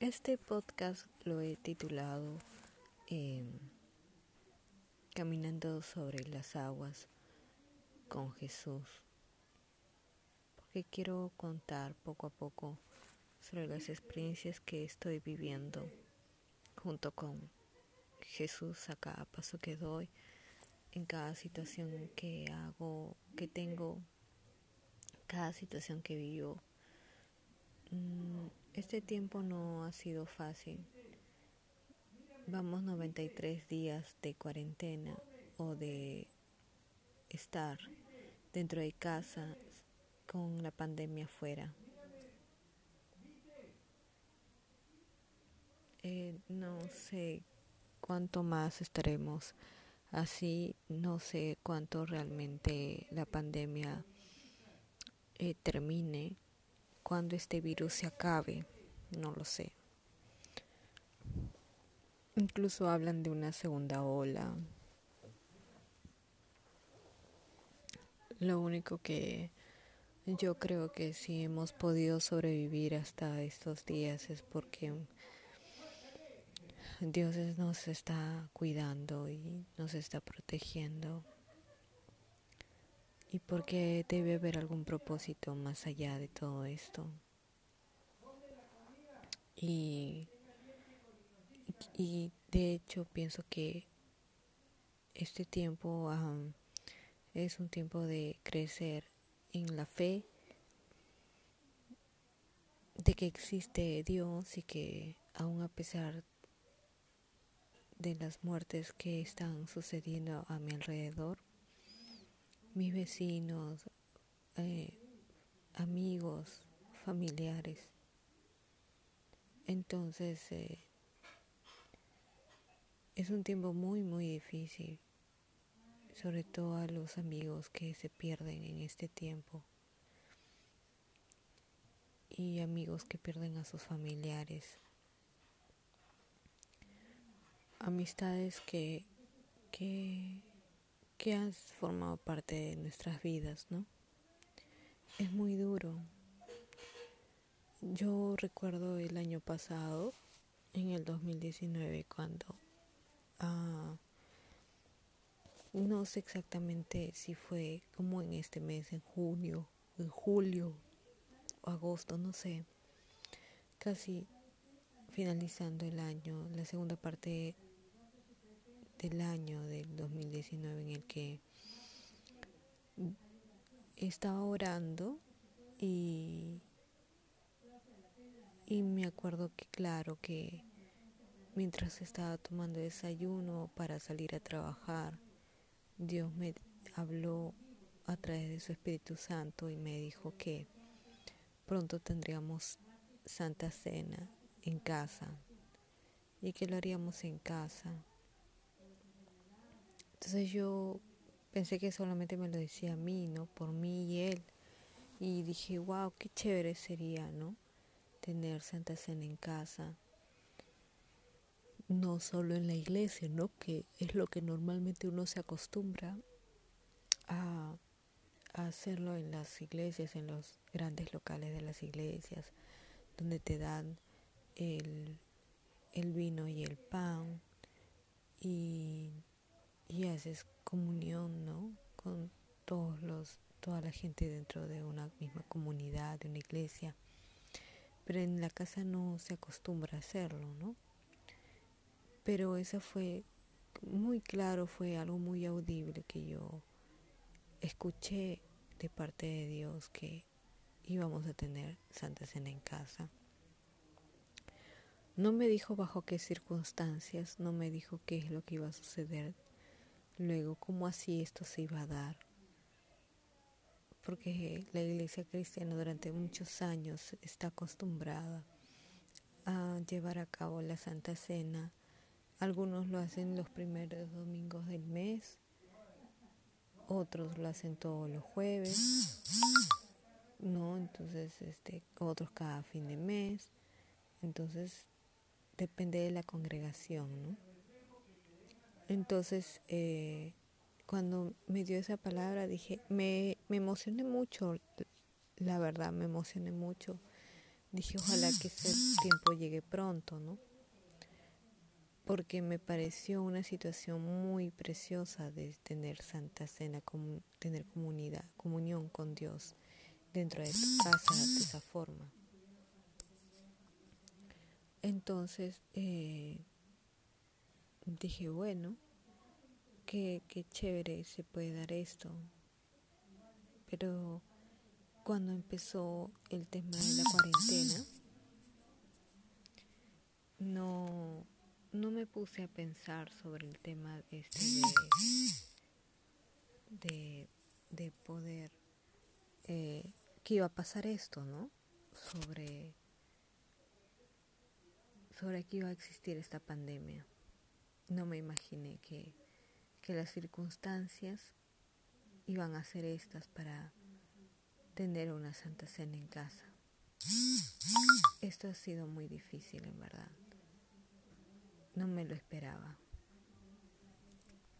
Este podcast lo he titulado em, Caminando sobre las aguas con Jesús, porque quiero contar poco a poco sobre las experiencias que estoy viviendo junto con Jesús a cada paso que doy, en cada situación que hago, que tengo, cada situación que vivo. Mm, este tiempo no ha sido fácil. Vamos 93 días de cuarentena o de estar dentro de casa con la pandemia afuera. Eh, no sé cuánto más estaremos así, no sé cuánto realmente la pandemia eh, termine cuando este virus se acabe, no lo sé. Incluso hablan de una segunda ola. Lo único que yo creo que si hemos podido sobrevivir hasta estos días es porque Dios nos está cuidando y nos está protegiendo y porque debe haber algún propósito más allá de todo esto. Y, y de hecho pienso que este tiempo es un tiempo de crecer en la fe de que existe Dios y que aun a pesar de las muertes que están sucediendo a mi alrededor, mis vecinos, eh, amigos, familiares. Entonces, eh, es un tiempo muy, muy difícil, sobre todo a los amigos que se pierden en este tiempo y amigos que pierden a sus familiares. Amistades que, que que has formado parte de nuestras vidas, ¿no? Es muy duro. Yo recuerdo el año pasado, en el 2019, cuando ah, no sé exactamente si fue como en este mes, en junio, en julio, o agosto, no sé, casi finalizando el año, la segunda parte del año del 2019 en el que estaba orando y, y me acuerdo que claro que mientras estaba tomando desayuno para salir a trabajar, Dios me habló a través de su Espíritu Santo y me dijo que pronto tendríamos Santa Cena en casa y que lo haríamos en casa entonces yo pensé que solamente me lo decía a mí, ¿no? Por mí y él. Y dije, wow, qué chévere sería, ¿no? Tener Santa Cena en casa. No solo en la iglesia, ¿no? Que es lo que normalmente uno se acostumbra a, hacerlo en las iglesias, en los grandes locales de las iglesias, donde te dan el, vino y el pan y y haces comunión, ¿no? Con todos los, toda la gente dentro de una misma comunidad, de una iglesia. Pero en la casa no se acostumbra a hacerlo, ¿no? Pero eso fue muy claro, fue algo muy audible que yo escuché de parte de Dios que íbamos a tener Santa Cena en casa. No me dijo bajo qué circunstancias, no me dijo qué es lo que iba a suceder Luego, ¿cómo así esto se iba a dar? Porque la iglesia cristiana durante muchos años está acostumbrada a llevar a cabo la Santa Cena. Algunos lo hacen los primeros domingos del mes, otros lo hacen todos los jueves, ¿no? Entonces, este, otros cada fin de mes. Entonces, depende de la congregación, ¿no? Entonces, eh, cuando me dio esa palabra, dije, me, me emocioné mucho, la verdad, me emocioné mucho, dije ojalá que ese tiempo llegue pronto, ¿no? Porque me pareció una situación muy preciosa de tener Santa Cena, tener comunidad, comunión con Dios dentro de tu casa de esa forma. Entonces eh, dije, bueno, qué, qué chévere se puede dar esto. Pero cuando empezó el tema de la cuarentena, no, no me puse a pensar sobre el tema este de, de, poder, eh, que iba a pasar esto, ¿no? Sobre, sobre que iba a existir esta pandemia. No me imaginé que, que las circunstancias iban a ser estas para tener una Santa Cena en casa. Esto ha sido muy difícil, en verdad. No me lo esperaba.